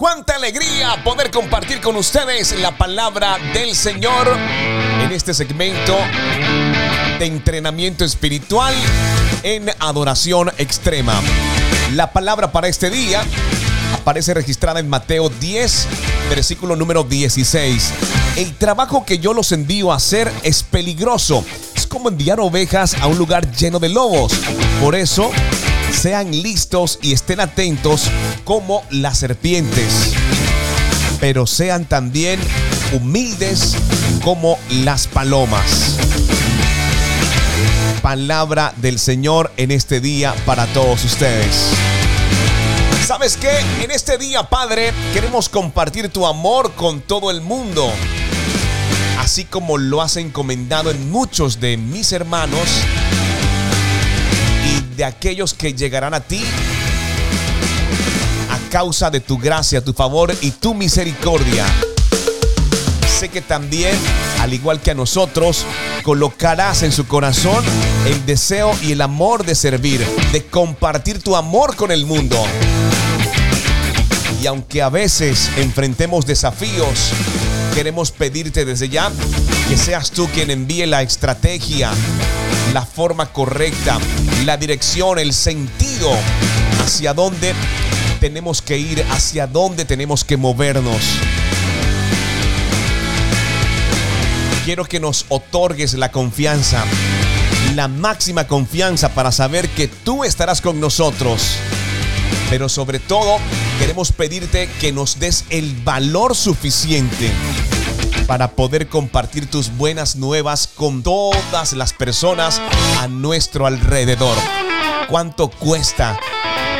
Cuánta alegría poder compartir con ustedes la palabra del Señor en este segmento de entrenamiento espiritual en adoración extrema. La palabra para este día aparece registrada en Mateo 10, versículo número 16. El trabajo que yo los envío a hacer es peligroso. Es como enviar ovejas a un lugar lleno de lobos. Por eso, sean listos y estén atentos como las serpientes, pero sean también humildes como las palomas. Palabra del Señor en este día para todos ustedes. ¿Sabes qué? En este día, Padre, queremos compartir tu amor con todo el mundo. Así como lo has encomendado en muchos de mis hermanos de aquellos que llegarán a ti a causa de tu gracia, tu favor y tu misericordia. Sé que también, al igual que a nosotros, colocarás en su corazón el deseo y el amor de servir, de compartir tu amor con el mundo. Y aunque a veces enfrentemos desafíos, queremos pedirte desde ya que seas tú quien envíe la estrategia, la forma correcta, la dirección, el sentido hacia dónde tenemos que ir, hacia dónde tenemos que movernos. Quiero que nos otorgues la confianza, la máxima confianza para saber que tú estarás con nosotros. Pero sobre todo, queremos pedirte que nos des el valor suficiente para poder compartir tus buenas nuevas con todas las personas a nuestro alrededor. ¿Cuánto cuesta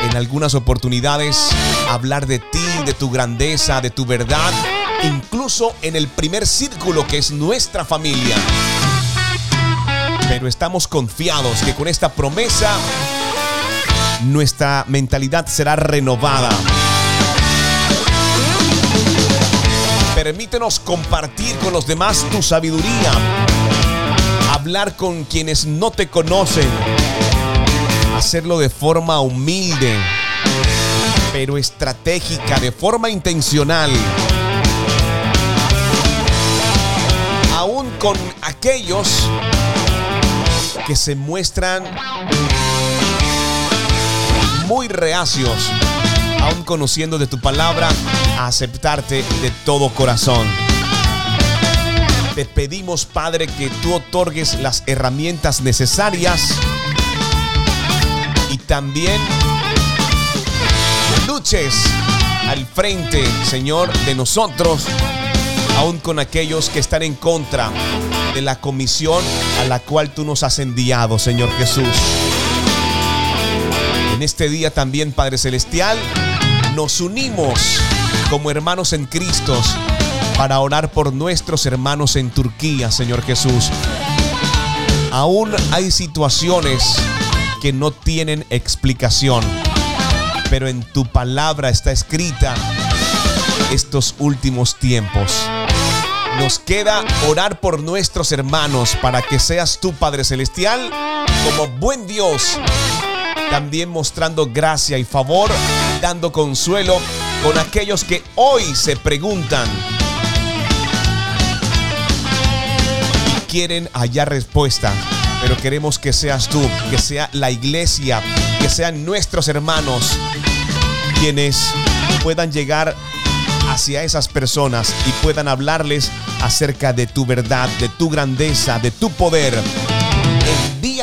en algunas oportunidades hablar de ti, de tu grandeza, de tu verdad, incluso en el primer círculo que es nuestra familia? Pero estamos confiados que con esta promesa nuestra mentalidad será renovada Permítenos compartir con los demás tu sabiduría. Hablar con quienes no te conocen. Hacerlo de forma humilde, pero estratégica, de forma intencional. Aún con aquellos que se muestran muy reacios aún conociendo de tu palabra, a aceptarte de todo corazón. Te pedimos, Padre, que tú otorgues las herramientas necesarias y también luches al frente, Señor, de nosotros, aún con aquellos que están en contra de la comisión a la cual tú nos has enviado, Señor Jesús. En este día también, Padre Celestial, nos unimos como hermanos en Cristo para orar por nuestros hermanos en Turquía, Señor Jesús. Aún hay situaciones que no tienen explicación, pero en tu palabra está escrita estos últimos tiempos. Nos queda orar por nuestros hermanos para que seas tú, Padre Celestial, como buen Dios, también mostrando gracia y favor dando consuelo con aquellos que hoy se preguntan y quieren hallar respuesta. Pero queremos que seas tú, que sea la iglesia, que sean nuestros hermanos quienes puedan llegar hacia esas personas y puedan hablarles acerca de tu verdad, de tu grandeza, de tu poder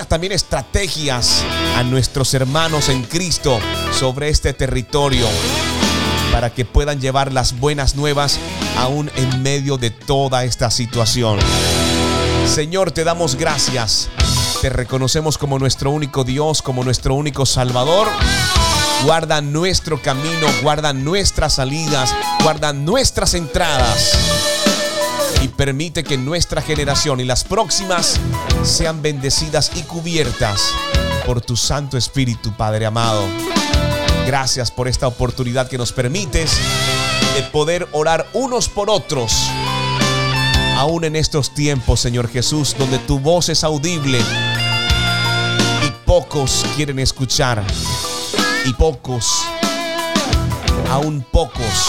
también estrategias a nuestros hermanos en Cristo sobre este territorio para que puedan llevar las buenas nuevas aún en medio de toda esta situación. Señor, te damos gracias. Te reconocemos como nuestro único Dios, como nuestro único Salvador. Guarda nuestro camino, guarda nuestras salidas, guarda nuestras entradas y permite que nuestra generación y las próximas sean bendecidas y cubiertas por tu Santo Espíritu, Padre amado. Gracias por esta oportunidad que nos permites de poder orar unos por otros. Aún en estos tiempos, Señor Jesús, donde tu voz es audible y pocos quieren escuchar y pocos aún pocos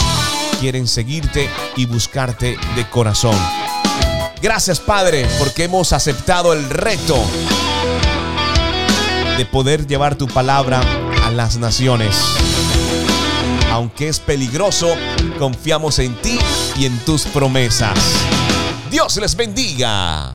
quieren seguirte y buscarte de corazón. Gracias Padre porque hemos aceptado el reto de poder llevar tu palabra a las naciones. Aunque es peligroso, confiamos en ti y en tus promesas. Dios les bendiga.